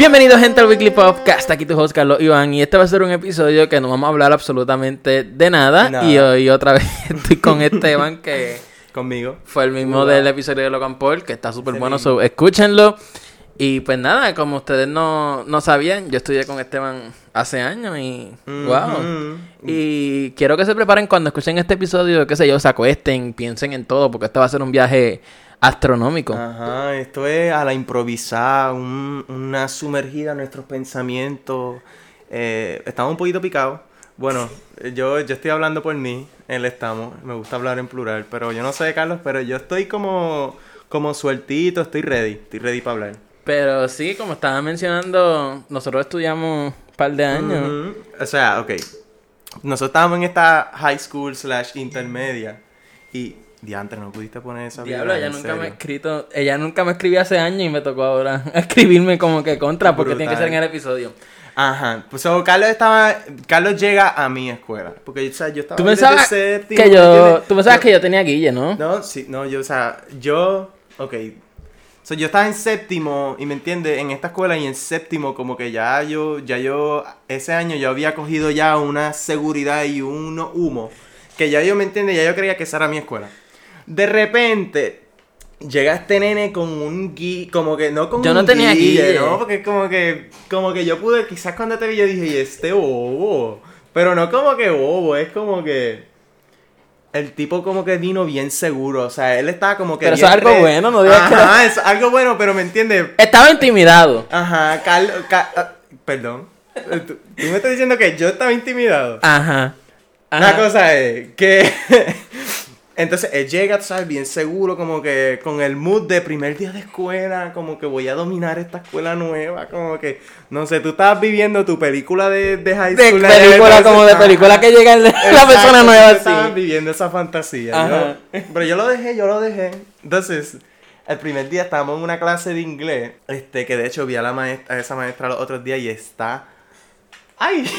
Bienvenidos gente al Weekly Podcast, aquí tu host Carlos Iván y este va a ser un episodio que no vamos a hablar absolutamente de nada, y hoy otra vez estoy con Esteban que Conmigo. fue el mismo Hola. del episodio de Logan Paul que está súper bueno, so, escúchenlo y pues nada, como ustedes no, no sabían, yo estudié con Esteban hace años y wow. Ujú. Y quiero que se preparen cuando escuchen este episodio, qué sé yo, se acuesten, piensen en todo, porque este va a ser un viaje astronómico. Ajá, esto es a la improvisada, un- una sumergida en nuestros pensamientos. Eh, estamos un poquito picados. Bueno, yo, yo estoy hablando por mí, él estamos, me gusta hablar en plural, pero yo no sé, Carlos, pero yo estoy como, como sueltito, estoy ready, estoy ready para hablar. Pero sí, como estaba mencionando, nosotros estudiamos un par de años. O sea, ok. Nosotros estábamos en esta high school slash intermedia y, diantre, no pudiste poner esa Diablo, ella nunca me ha escrito, ella nunca me escribió hace años y me tocó ahora escribirme como que contra, porque tiene que ser en el episodio. Ajá, pues so, Carlos estaba, Carlos llega a mi escuela, porque o sea, yo estaba Tú pensabas que ¿me yo, tú pensabas que yo tenía Guille, ¿no? No, sí, no, yo, o sea, yo, ok, so, yo estaba en séptimo, y me entiendes, en esta escuela y en séptimo, como que ya yo, ya yo, ese año yo había cogido ya una seguridad y un humo, que ya yo, me entiendes, ya yo creía que esa era mi escuela. De repente, llega este nene con un gui, como que, no con Yo un no tenía guille. ¿no? Porque como que, como que yo pude, quizás cuando te vi yo dije, y este bobo, pero no como que bobo, es como que... El tipo como que vino bien seguro, o sea, él estaba como que Pero eso es algo re- bueno, no digas que- Ajá, es algo bueno, pero me entiendes. Estaba intimidado. Ajá, Carlos, Ca- ah, perdón. Eh, ¿Tú, tú me estás diciendo que yo estaba intimidado. Ajá. La Ajá. cosa es que entonces él llega, tú sabes, bien seguro, como que con el mood de primer día de escuela, como que voy a dominar esta escuela nueva, como que, no sé, tú estabas viviendo tu película de, de high De school. película, como de película que llega el- la persona nueva estabas así. viviendo esa fantasía. Yo- pero yo lo dejé, yo lo dejé. Entonces, el primer día estábamos en una clase de inglés, este, que de hecho vi a la maestra, a esa maestra los otros días y está. ¡Ay!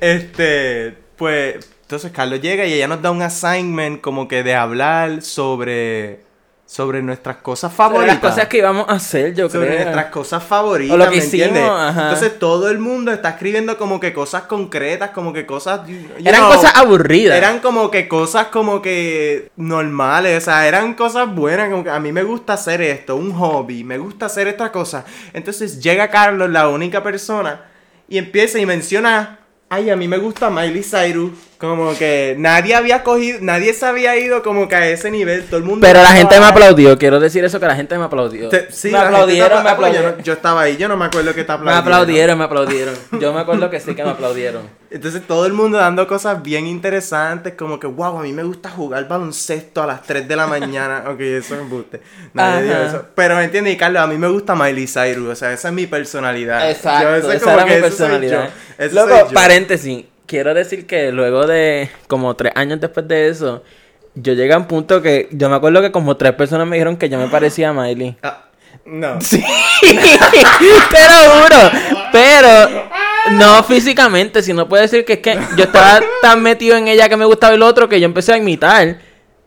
este, pues, entonces Carlos llega y ella nos da un assignment como que de hablar sobre. sobre nuestras cosas Sobre favoritas. las cosas que íbamos a hacer, yo sobre creo. nuestras cosas favoritas, O lo que ¿me hicimos, entiendes? ajá. Entonces todo el mundo está escribiendo como que cosas concretas, como que cosas... Eran know, cosas aburridas. Eran como que cosas como que normales, o sea, eran cosas buenas, como que a mí me gusta hacer esto, un hobby, me gusta hacer esta cosa. Entonces llega Carlos, la única persona, y empieza y menciona, ay, a mí me gusta Miley Cyrus, como que nadie había cogido, nadie se había ido como que a ese nivel, todo el mundo... Pero la gente me aplaudió, quiero decir eso que la gente me aplaudió. Te- sí, me aplaudieron, me Yo, aplaudieron. no- yo estaba ahí, yo no me acuerdo que te Me aplaudieron. aplaudieron, me aplaudieron. Yo me acuerdo que sí que me aplaudieron. Entonces todo el mundo dando cosas bien interesantes, como que, wow, a mí me gusta jugar baloncesto a las 3 de la mañana. ok, eso es embuste. Nadie dijo Ajá. eso. Pero me entiendes, y Carlos, a mí me gusta Miley Cyrus, o sea, esa es mi personalidad. Exacto, Yo, eso es esa como era que mi eso soy personalidad. yo. Eso Loco, soy yo. paréntesis. Quiero decir que luego de como tres años después de eso, yo llegué a un punto que yo me acuerdo que como tres personas me dijeron que yo me parecía a Miley. Ah, no. Sí, te lo juro. Pero no físicamente, sino puede decir que es que yo estaba tan metido en ella que me gustaba el otro que yo empecé a imitar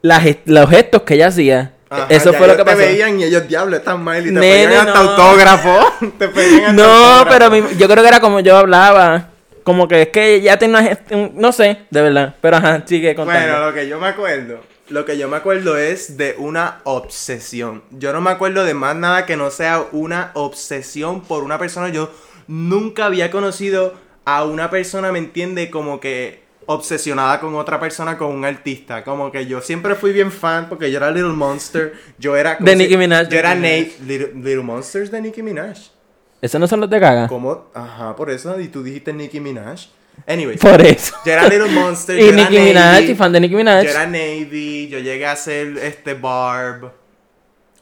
las los gestos que ella hacía. Ajá, Eso fue lo que pasó. te veían y ellos, diablo, están Miley, te Nene, pedían hasta no. autógrafo. te pedían hasta No, autógrafo. pero mi- yo creo que era como yo hablaba. Como que es que ya tenía No sé, de verdad. Pero ajá, sigue contando. Bueno, lo que yo me acuerdo, lo que yo me acuerdo es de una obsesión. Yo no me acuerdo de más nada que no sea una obsesión por una persona. Yo nunca había conocido a una persona, ¿me entiende? Como que obsesionada con otra persona, con un artista. Como que yo siempre fui bien fan porque yo era Little Monster. Yo era... ¿cómo De Nicki Minaj, Yo era. Nate. Little, Little Monsters de Nicki Minaj. ¿Eso no son los de caga? ¿Cómo? Ajá, por eso. Y tú dijiste Nicki Minaj. Anyways. Por eso. Yo era Little Monster. y yo Nicki Minaj, y fan de Nicki Minaj. Yo era Navy, yo llegué a ser este Barb.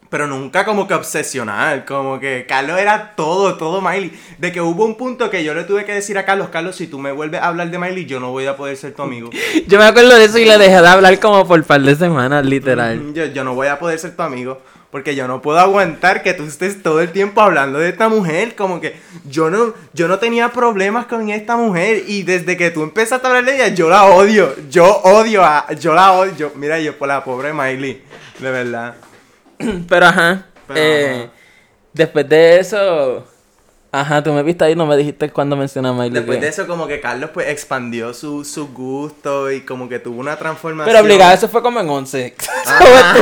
Pero nunca como que obsesional, como que Carlos era todo, todo Miley. De que hubo un punto que yo le tuve que decir a Carlos, Carlos, si tú me vuelves a hablar de Miley, yo no voy a poder ser tu amigo. Yo me acuerdo de eso y le dejé de hablar como por par de semanas, literal. Yo, yo no voy a poder ser tu amigo. Porque yo no puedo aguantar que tú estés todo el tiempo hablando de esta mujer. Como que yo no, yo no tenía problemas con esta mujer. Y desde que tú empezaste a hablar de ella, yo la odio. Yo odio a. Yo la odio. Yo- mira, yo por la pobre Miley. De verdad. Pero ajá. Pero, eh, ajá. Después de eso. Ajá, tú me viste ahí no me dijiste cuando mencioné a Miley. Después que- de eso, como que Carlos pues expandió su, su gusto y como que tuvo una transformación. Pero obligado, eso fue como en 11. Ajá.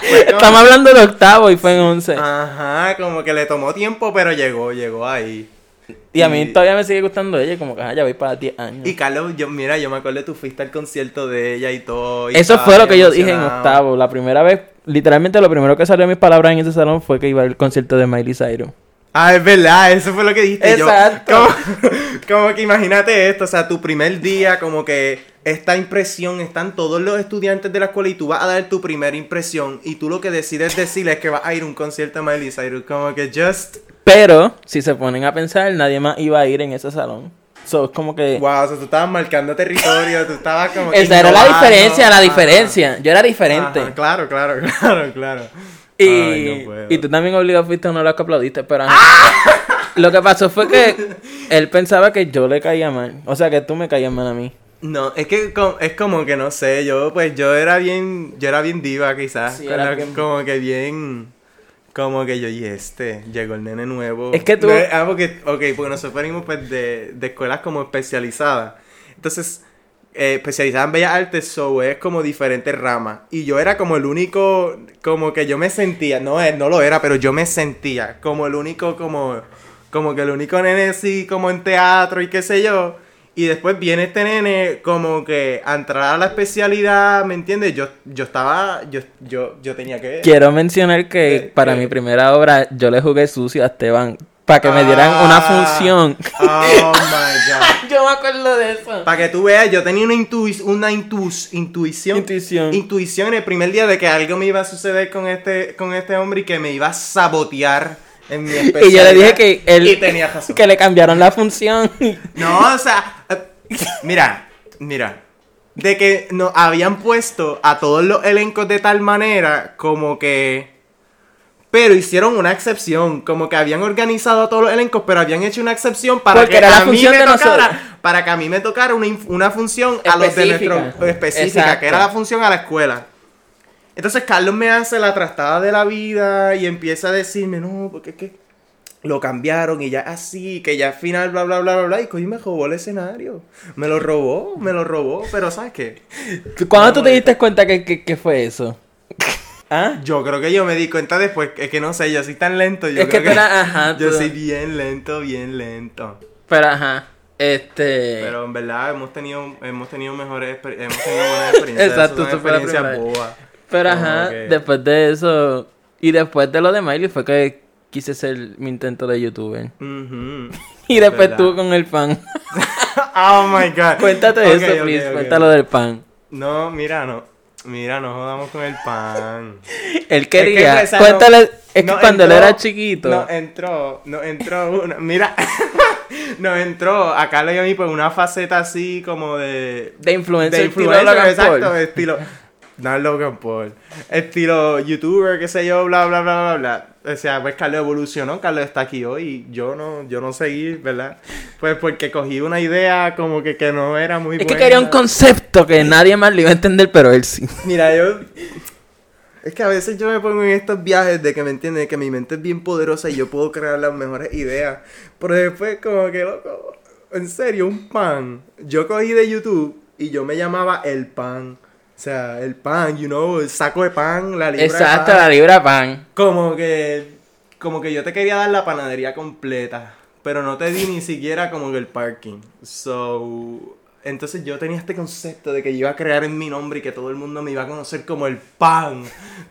Fue como- Estamos hablando de octavo y fue en 11. Ajá, como que le tomó tiempo, pero llegó, llegó ahí. y a mí todavía me sigue gustando ella, como que ajá, ya voy para 10 años. Y Carlos, yo, mira, yo me acuerdo tú fuiste al concierto de ella y todo. y Eso fue lo que yo dije en octavo. La primera vez, literalmente lo primero que salió de mis palabras en ese salón fue que iba al concierto de Miley Cyrus. Ah, es verdad, eso fue lo que dijiste. yo. Exacto. como, como que imagínate esto, o sea, tu primer día, como que esta impresión, están todos los estudiantes de la escuela y tú vas a dar tu primera impresión y tú lo que decides decir es que vas a ir a un concierto de Miley Cyrus, como que just... Pero, si se ponen a pensar, nadie más iba a ir en ese salón. So, es como que... Wow, o sea, tú estabas marcando territorio, tú estabas como Esa era la diferencia, la Ajá. diferencia. Yo era diferente. Ajá, claro, claro, claro, claro. Y, Ay, no puedo. y tú también obligado fuiste uno de los que aplaudiste, pero... ajá. Lo que pasó fue que él pensaba que yo le caía mal. O sea, que tú me caías mal a mí. No, es que es como que no sé, yo pues yo era bien, yo era bien diva quizás, Sí, era bien- como que bien, como que yo y este, llegó el nene nuevo. Es que tú- No, ah, porque, ok, porque nosotros venimos pues de, de escuelas como especializadas, entonces, eh, especializadas en Bellas Artes, so es como diferentes ramas, y yo era como el único, como que yo me sentía, no, no lo era, pero yo me sentía como el único, como, como que el único nene así, como en teatro y qué sé yo, y después viene este nene como que a entrar a la especialidad, ¿me entiendes? Yo, yo estaba, yo, yo, yo tenía que... Quiero mencionar que para mi primera obra yo le jugué sucio a Esteban para que me dieran una Ah. función. Oh my god. yo me acuerdo de eso. Para que tú veas, yo tenía una, intui- una intus- intuición. Intuición. Intuición en el primer día de que algo me iba a suceder con este, con este hombre y que me iba a sabotear en mi especialidad. Y yo le dije que él Y tenía razón. que le cambiaron la función. No, o sea, eh, mira, mira. De que nos habían puesto a todos los elencos de tal manera como que... Pero hicieron una excepción, como que habían organizado a todos los elencos, pero habían hecho una excepción para Porque que era la a mí me de tocara, nosotros. para que a mí me tocara una, una función a los de Específica. nuestro específica, Exacto. que era la función a la escuela. Entonces Carlos me hace la trastada de la vida y empieza a decirme, no, porque es que lo cambiaron y ya así, que ya al final, bla, bla, bla, bla, bla, y coño me robó el escenario. Me lo robó, me lo robó, pero ¿sabes qué? ¿Cuándo tú te diste cuenta que, que, que fue eso? ¿Ah? Yo creo que yo me di cuenta después, es que no sé, yo soy tan lento, yo Es que creo ajá, yo tú- soy bien lento, bien lento. Pero ajá. Este. Pero en verdad hemos tenido, hemos tenido mejores, hemos tenido buenas experiencias. Exacto, eso primera bobas. Pero Como ajá, que- después de eso. Y después de lo de Miley fue que quise ser mi intento de youtuber. Y después Verdad. tú con el pan. Oh my god. Cuéntate eso, ok, please. ok. Cuéntalo del pan. No, mira, no. Mira, no jodamos con el pan. Él quería. Es que, Cuéntale. no- es que no cuando él era chiquito. No entró, no entró una. Mira, no entró a Carlos y a mí por una faceta así como de. de influencer. de estilo influencer, Logan exacto, Paul. estilo. No Logan Paul. Estilo youtuber, qué sé yo, bla, bla, bla, bla, bla. O sea, pues Carlos evolucionó, Carlos está aquí hoy. Yo no, yo no seguí, ¿verdad? Pues porque cogí una idea como que, que no era muy Es que buena. quería un concepto que nadie más le iba a entender, pero él sí. Mira, yo. Es que a veces yo me pongo en estos viajes de que me entiendes, que mi mente es bien poderosa y yo puedo crear las mejores ideas. Pero después, como que, loco, en serio, un pan. Yo cogí de YouTube y yo me llamaba El Pan. O sea, el pan, you know, el saco de pan, la libra Exacto, de pan. la libra pan. Como que. Como que yo te quería dar la panadería completa. Pero no te di ni siquiera como que el parking. So. Entonces yo tenía este concepto de que yo iba a crear en mi nombre y que todo el mundo me iba a conocer como el pan.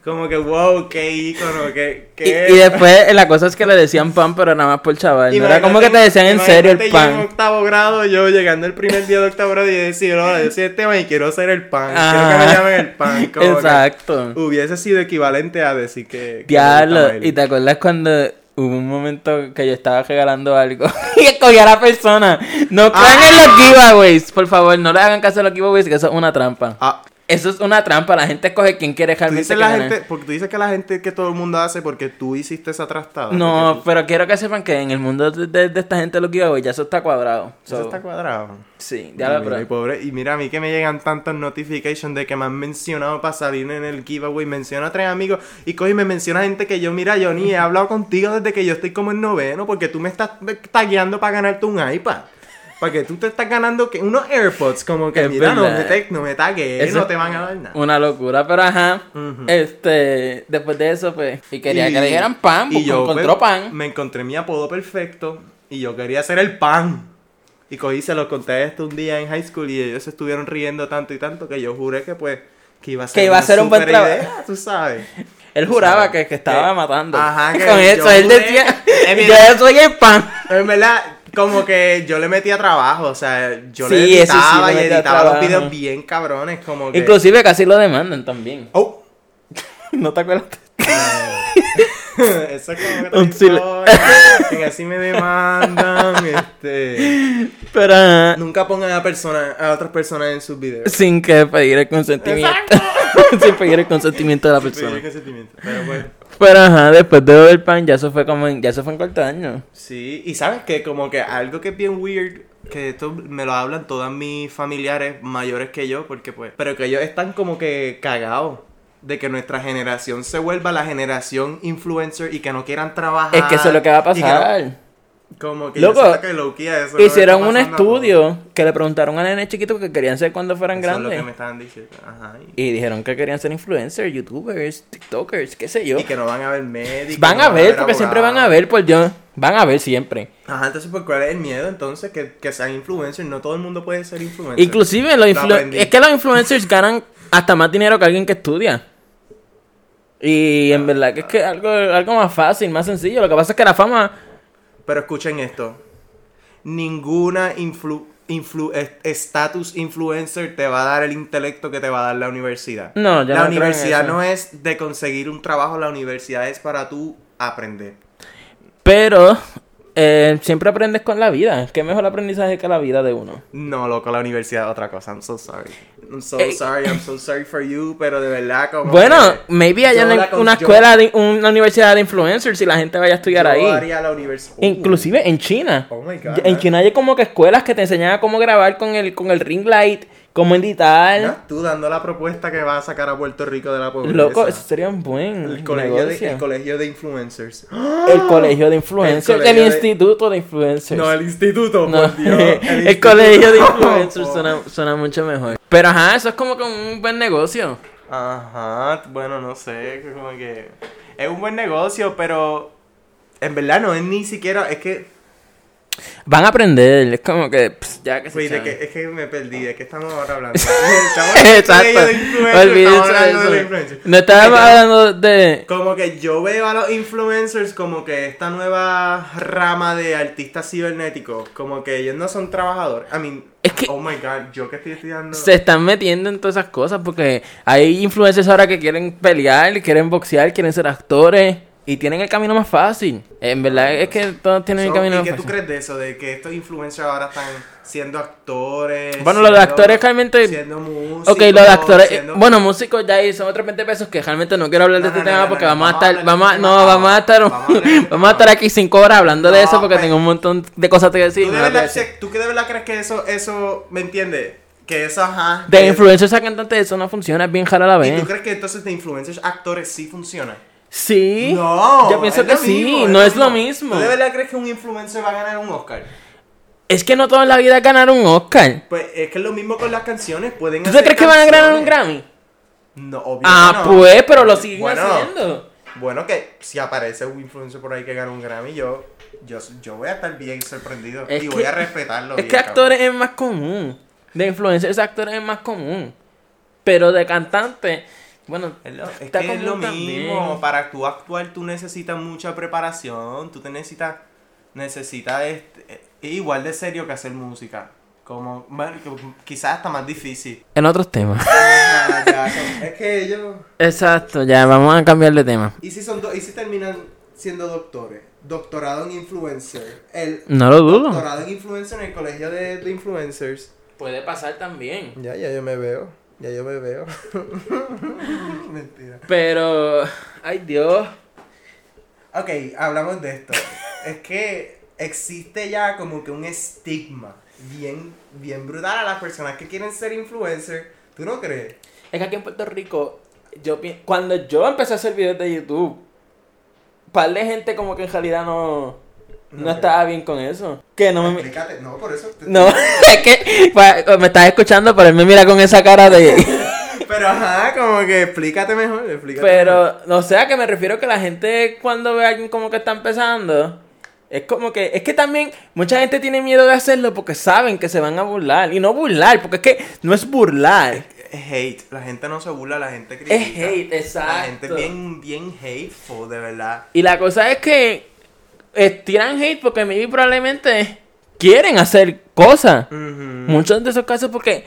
Como que wow, qué ícono, qué. Qué... y después eh, la cosa es que le decían pan, pero nada más por chaval. No era como que te decían en serio el imagínate yo en pan. octavo grado, yo llegando el primer día de octavo grado y decir, hola, yo soy Esteban y quiero ser el pan. Quiero que me llamen el pan. Como Exacto. hubiese sido equivalente a decir que. Diablo, y te acuerdas cuando hubo un momento que yo estaba regalando algo y escogí a la persona. No crean en los giveaways, por favor, no le hagan caso a los giveaways, que eso es una trampa. Ah, eso es una trampa. La gente escoge quién quiere dices que la gente, porque tú dices que la gente que todo el mundo hace porque tú hiciste esa trastada. No, tú- pero quiero que sepan que en el mundo de, de- de esta gente lo que ya eso está cuadrado. Eso So, está cuadrado. Sí, ya lo y pobre, y mira a mí que me llegan tantas notifications de que me han mencionado para salir en el giveaway. Menciona a tres amigos y coge y me menciona gente que yo, mira, yo ni he hablado contigo desde que yo estoy como en noveno porque tú me estás tagueando para ganarte un iPad. Para que tú te estás ganando que unos AirPods, como que mira, no me, te, no me tagues, Eso no te van a dar nada. Una locura, pero ajá. Este, después de eso, pues. Y quería Y- que le dijeran pan, y porque yo encontró pues, pan. Me encontré mi apodo perfecto y yo quería hacer el pan. Y cogí, se lo conté esto un día en high school y ellos estuvieron riendo tanto y tanto que yo juré que pues que iba a ser, Que iba a ser un buen trabajo. tú sabes. Él juraba que, que estaba matando. Ajá, que con yo eso, él decía. Yo soy el pan. En verdad, como que yo le metía trabajo, o sea, yo Sí, le sí, editaba le y editaba los videos bien cabrones, como que... Inclusive casi lo demandan también. Oh, ¿No te acuerdas? Eso es como que Un sil- que así me demandan, este... Pero ajá, Nunca pongan a, persona, a otras personas en sus videos. sin que pedir el consentimiento. sin pedir el consentimiento de la persona. Pedir consentimiento, Pero pues, Pero ajá, después de el pan, ya eso fue como en, ya eso fue en cuarto año. sí, y sabes que como que algo que es bien weird, que esto me lo hablan todas mis familiares mayores que yo, porque pues, pero que ellos están como que cagados de que nuestra generación se vuelva la generación influencer y que no quieran trabajar. Es que eso es lo que va a pasar. Como que Loco, yo que eso Hicieron un estudio que le preguntaron a nenes chiquitos que querían ser cuando fueran Eso es lo grandes. que me estaban diciendo. Ajá. Y, dijeron que querían ser influencers, youtubers, tiktokers, qué sé yo. y que no van a ver médicos. Van no a ver, porque siempre van a ver, por Dios. Van a ver siempre. Ajá, entonces, ¿por cuál es el miedo entonces? Que, que sean influencers. No todo el mundo puede ser influencer. Inclusive los influ- es que los influencers ganan hasta más dinero que alguien que estudia. Y en verdad que es que algo, algo más fácil, más sencillo. Lo que pasa es que la fama Pero escuchen esto. Ninguna influ, influ, status influencer te va a dar el intelecto que te va a dar la universidad. No, yo La no universidad no es de conseguir un trabajo, la universidad es para tú aprender. Pero eh, siempre aprendes con la vida. ¿Qué mejor aprendizaje que la vida de uno? No, loco, la universidad es otra cosa. I'm so sorry. I'm so Ey. sorry, I'm so sorry for you, pero de verdad como Bueno, que maybe haya una, una escuela, de, una universidad de influencers y la gente vaya a estudiar yo ahí. haría la universidad. Inclusive en China. Oh my God. En China hay como que escuelas que te enseñan a cómo grabar con el, con el ring light, cómo editar. ¿No? Tú dando la propuesta que va a sacar a Puerto Rico de la pobreza. Loco, eso sería un buen el colegio, de, negocio. el colegio de influencers. El colegio de influencers. El, de- instituto de influencers. No, el instituto, No, por Dios. el, instituto. colegio de influencers suena, suena mucho mejor. Pero ajá, eso es como que un buen negocio. Ajá, bueno, no sé, como que es un buen negocio, pero en verdad no es ni siquiera, es que, Van a aprender, es como que pss, ya que se Wait, de que, es que me perdí, ¿de qué estamos ahora hablando? Estamos Exacto. de Olvídense estamos hablando de influencers. No estábamos hablando de. Como que yo veo a los influencers como que esta nueva rama de artistas cibernéticos, como que ellos no son trabajadores. I mean, Es que- oh my god, yo que estoy estudiando. Se están metiendo en todas esas cosas porque hay influencers ahora que quieren pelear, quieren boxear, quieren ser actores y tienen el camino más fácil. En verdad es que todos tienen el camino ¿Y más qué tú fácil. crees de eso? De que estos influencers ahora están siendo actores. Bueno, los de actores realmente- Siendo músicos. Ok, los de actores, eh, siendo- bueno, músicos ya ahí son otros 20 pesos que realmente no quiero hablar de No, este no, no, tema no, porque no, vamos a vamos a estar, vamos a, no, este tema vamos a estar. Vamos a este vamos a estar aquí 5 horas hablando de No, eso porque tengo un montón de cosas que decir. ¿Tú de, no verdad, decir. ¿Tú que de verdad crees que eso, eso, me entiendes? Que eso, ajá. De influencers a cantantes eso no funciona, es bien jara la ¿Y vez. tú crees que entonces de influencers actores sí funciona? Sí. No. Yo pienso que sí, mismo, no es lo mismo. ¿Tú de verdad crees que un influencer va a ganar un Oscar? Es que no toda la vida ganaron un Oscar. Pues es que es lo mismo con las canciones. Pueden ¿Tú te crees que van a ganar un. Grammy? No, obvio Ah, no. pues, pero lo siguen Bueno, haciendo. Bueno, que si aparece un influencer por ahí que gana un Grammy, yo, yo, yo voy a estar bien sorprendido. Es y que- voy a respetarlo. Es bien, que cabrón. actores es más común. De influencers actores es más común. Pero de cantante, bueno, Es lo, es está que es lo también. mismo. Para tú actuar, tú necesitas mucha preparación. Tú te necesitas. Necesitas. este, es igual de serio que hacer música. Como. bueno, quizás hasta más difícil. En otros temas. Ah, ya, es que ellos. Exacto, ya, vamos a cambiar de tema. ¿Y si, son do- ¿Y si terminan siendo doctores? Doctorado en influencer. El No lo dudo. doctorado en influencer en el colegio de, de influencers. Puede pasar también. Ya, ya yo me veo. Ya yo me veo. Mentira. Pero, ay Dios. Ok, hablamos de esto. es que existe ya como que un estigma bien, bien brutal a las personas que quieren ser influencers. ¿Tú no crees? Es que aquí en Puerto Rico, yo cuando yo empecé a hacer videos de YouTube, par de gente como que en realidad no, no No, estaba bien con eso. Que no me... Explícate, no, por eso. te- No, es que me estás escuchando, pero él me mira con esa cara de... Pero ajá, como que explícate mejor, explícate mejor. Pero, no sé, a que me refiero que la gente cuando ve a alguien como que está empezando, es como que, es que también mucha gente tiene miedo de hacerlo porque saben que se van a burlar. Y no burlar, porque es que no es burlar. Es hate, la gente no se burla, la gente critica. Es hate, exacto. La gente es bien, bien hateful, de verdad. Y la cosa es que tiran hate porque maybe probablemente quieren hacer cosas. Muchos de esos casos porque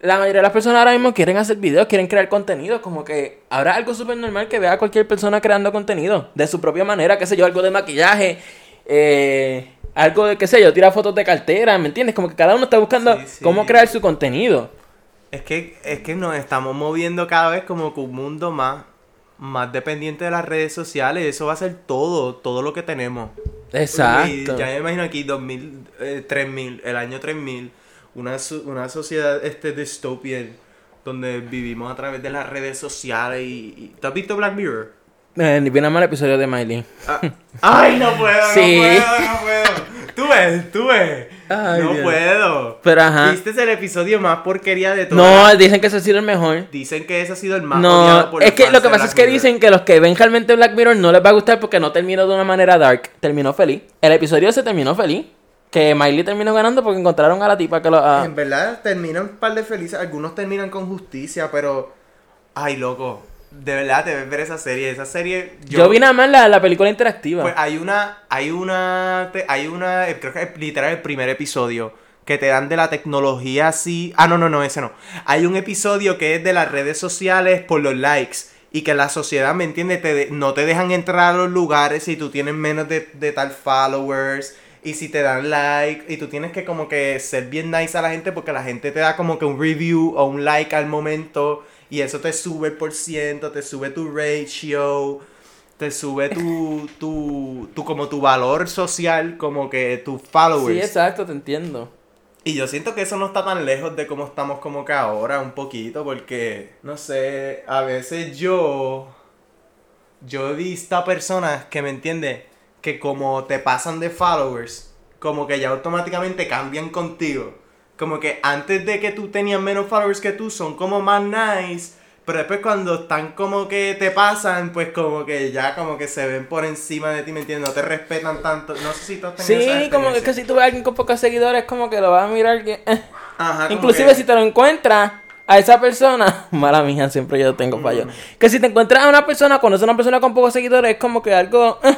la mayoría de las personas ahora mismo quieren hacer videos, quieren crear contenido, como que es algo súper normal que vea a cualquier persona creando contenido de su propia manera, qué sé yo, algo de maquillaje, eh, algo de, qué sé yo, tirar fotos de cartera, ¿me entiendes? Como que cada uno está buscando Sí, sí. cómo crear su contenido. Es que, es que nos estamos moviendo cada vez como que un mundo más, más dependiente de las redes sociales. Eso va a ser todo, todo lo que tenemos. Y Exacto. ya me imagino aquí 2000, eh, 3000, el año 3000, una, una sociedad este dystopian donde vivimos a través de las redes sociales y... y- ¿Tú has visto Black Mirror? Eh, ni bien mal episodio de Miley. Ah, ¡Ay, no puedo, Sí. no puedo, no puedo! ¡Tú ves, tú ves! Ay, no Dios. puedo. Pero ajá. ¿Viste el episodio más porquería de todo? No, dicen que ese ha sido el mejor. Dicen que ese ha sido el más No, por es que lo que pasa Black es que Mirror. dicen que los que ven realmente Black Mirror no les va a gustar porque no terminó de una manera dark, terminó feliz. El episodio se terminó feliz. Que Miley terminó ganando porque encontraron a la tipa que lo... ah, En verdad terminan un par de felices, algunos terminan con justicia, pero... Ay, loco, de verdad debes ver esa serie, esa serie... yo, vi nada más la, la película interactiva. Pues hay una, hay una, te- hay una, creo que es literal el primer episodio que te dan de la tecnología así. Ah, no, no, no, ese no. Hay un episodio que es de las redes sociales por los likes y que la sociedad, ¿me entiendes? Te de- no te dejan entrar a los lugares si tú tienes menos de, de tal followers y si te dan like y tú tienes que como que ser bien nice a la gente porque la gente te da como que un review o un like al momento y eso te sube el por ciento, te sube tu ratio te sube tu, tu, tu, como tu valor social, como que tus followers. sí, exacto, te entiendo. y yo siento que eso no está tan lejos de cómo estamos como que ahora, un poquito, porque, no sé, a veces yo, yo he visto a personas que me entienden, que como te pasan de followers, como que ya automáticamente cambian contigo. Como que antes de que tú tenías menos followers que tú, son como más nice. Pero después cuando están como que te pasan, pues como que ya como que se ven por encima de ti, ¿me entiendes? No te respetan tanto. No sé si tú has tenido Sí, como que, experiencia. que si tú ves a alguien con pocos seguidores, como que lo vas a mirar que... Ajá, Inclusive que- si te lo encuentras a esa persona, mala mía, siempre yo tengo fallo. Mm. Que si te encuentras a una persona, conoces a una persona con pocos seguidores, es como que algo, eh,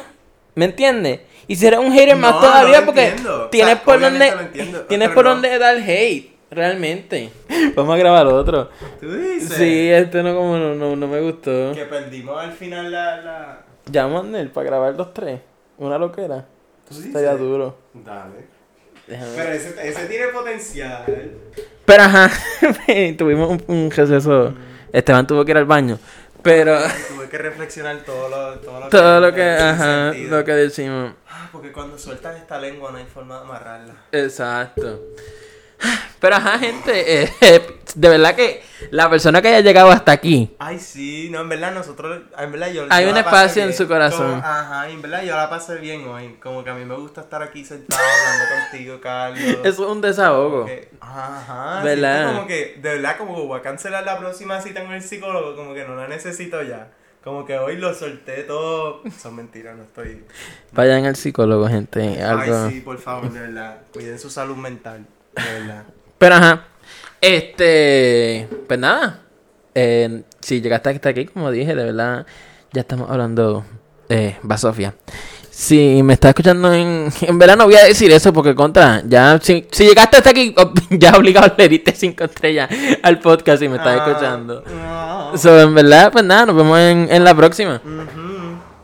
¿me entiendes? Y si eres un hater más todavía no porque entiendo. O tienes sea, por donde entiendo, tienes por no. donde dar hate, realmente. Vamos a grabar otro. ¿Tú dices? Sí, este no como no, no, no me gustó. Que perdimos al final la... la... Llaman él para grabar los tres. Una loquera. ¿Tú Eso dices? estaría duro. Dale. Déjame Pero ese, ese tiene potencial. Pero ajá, tuvimos un, un receso. Esteban tuvo que ir al baño. Pero Tuve que reflexionar todo lo, todo lo todo lo que, ajá, sentido. lo que decimos. Ah, Porque cuando sueltas esta lengua no hay forma de amarrarla. Exacto. Pero ajá, gente, eh, de verdad que la persona que haya llegado hasta aquí, Ay, sí, no, en verdad nosotros, en verdad yo Hay yo un espacio en bien. su corazón. Como- ajá, en verdad yo la pasé bien hoy. Como que a mí me gusta estar aquí sentado hablando contigo, Carlos. es un desahogo. Que- Ajá, ¿Verdad? como que, de verdad, como que voy a cancelar la próxima cita con el psicólogo, como que no la necesito ya. Como que hoy lo solté todo. Son mentiras, no estoy. Vayan al psicólogo, gente. Algo. Ay, sí, por favor, de verdad. Cuiden su salud mental. Pero ajá, este, pues nada. Eh, si llegaste hasta aquí, como dije, de verdad, ya estamos hablando de Basofia. Si me estás escuchando en, en verdad no voy a decir eso porque contra, ya, si, si llegaste hasta aquí, ya obligado le diste cinco estrellas al podcast y me estás Ah, escuchando. no. So, en verdad, pues nada, nos vemos en, en la próxima. Ujú.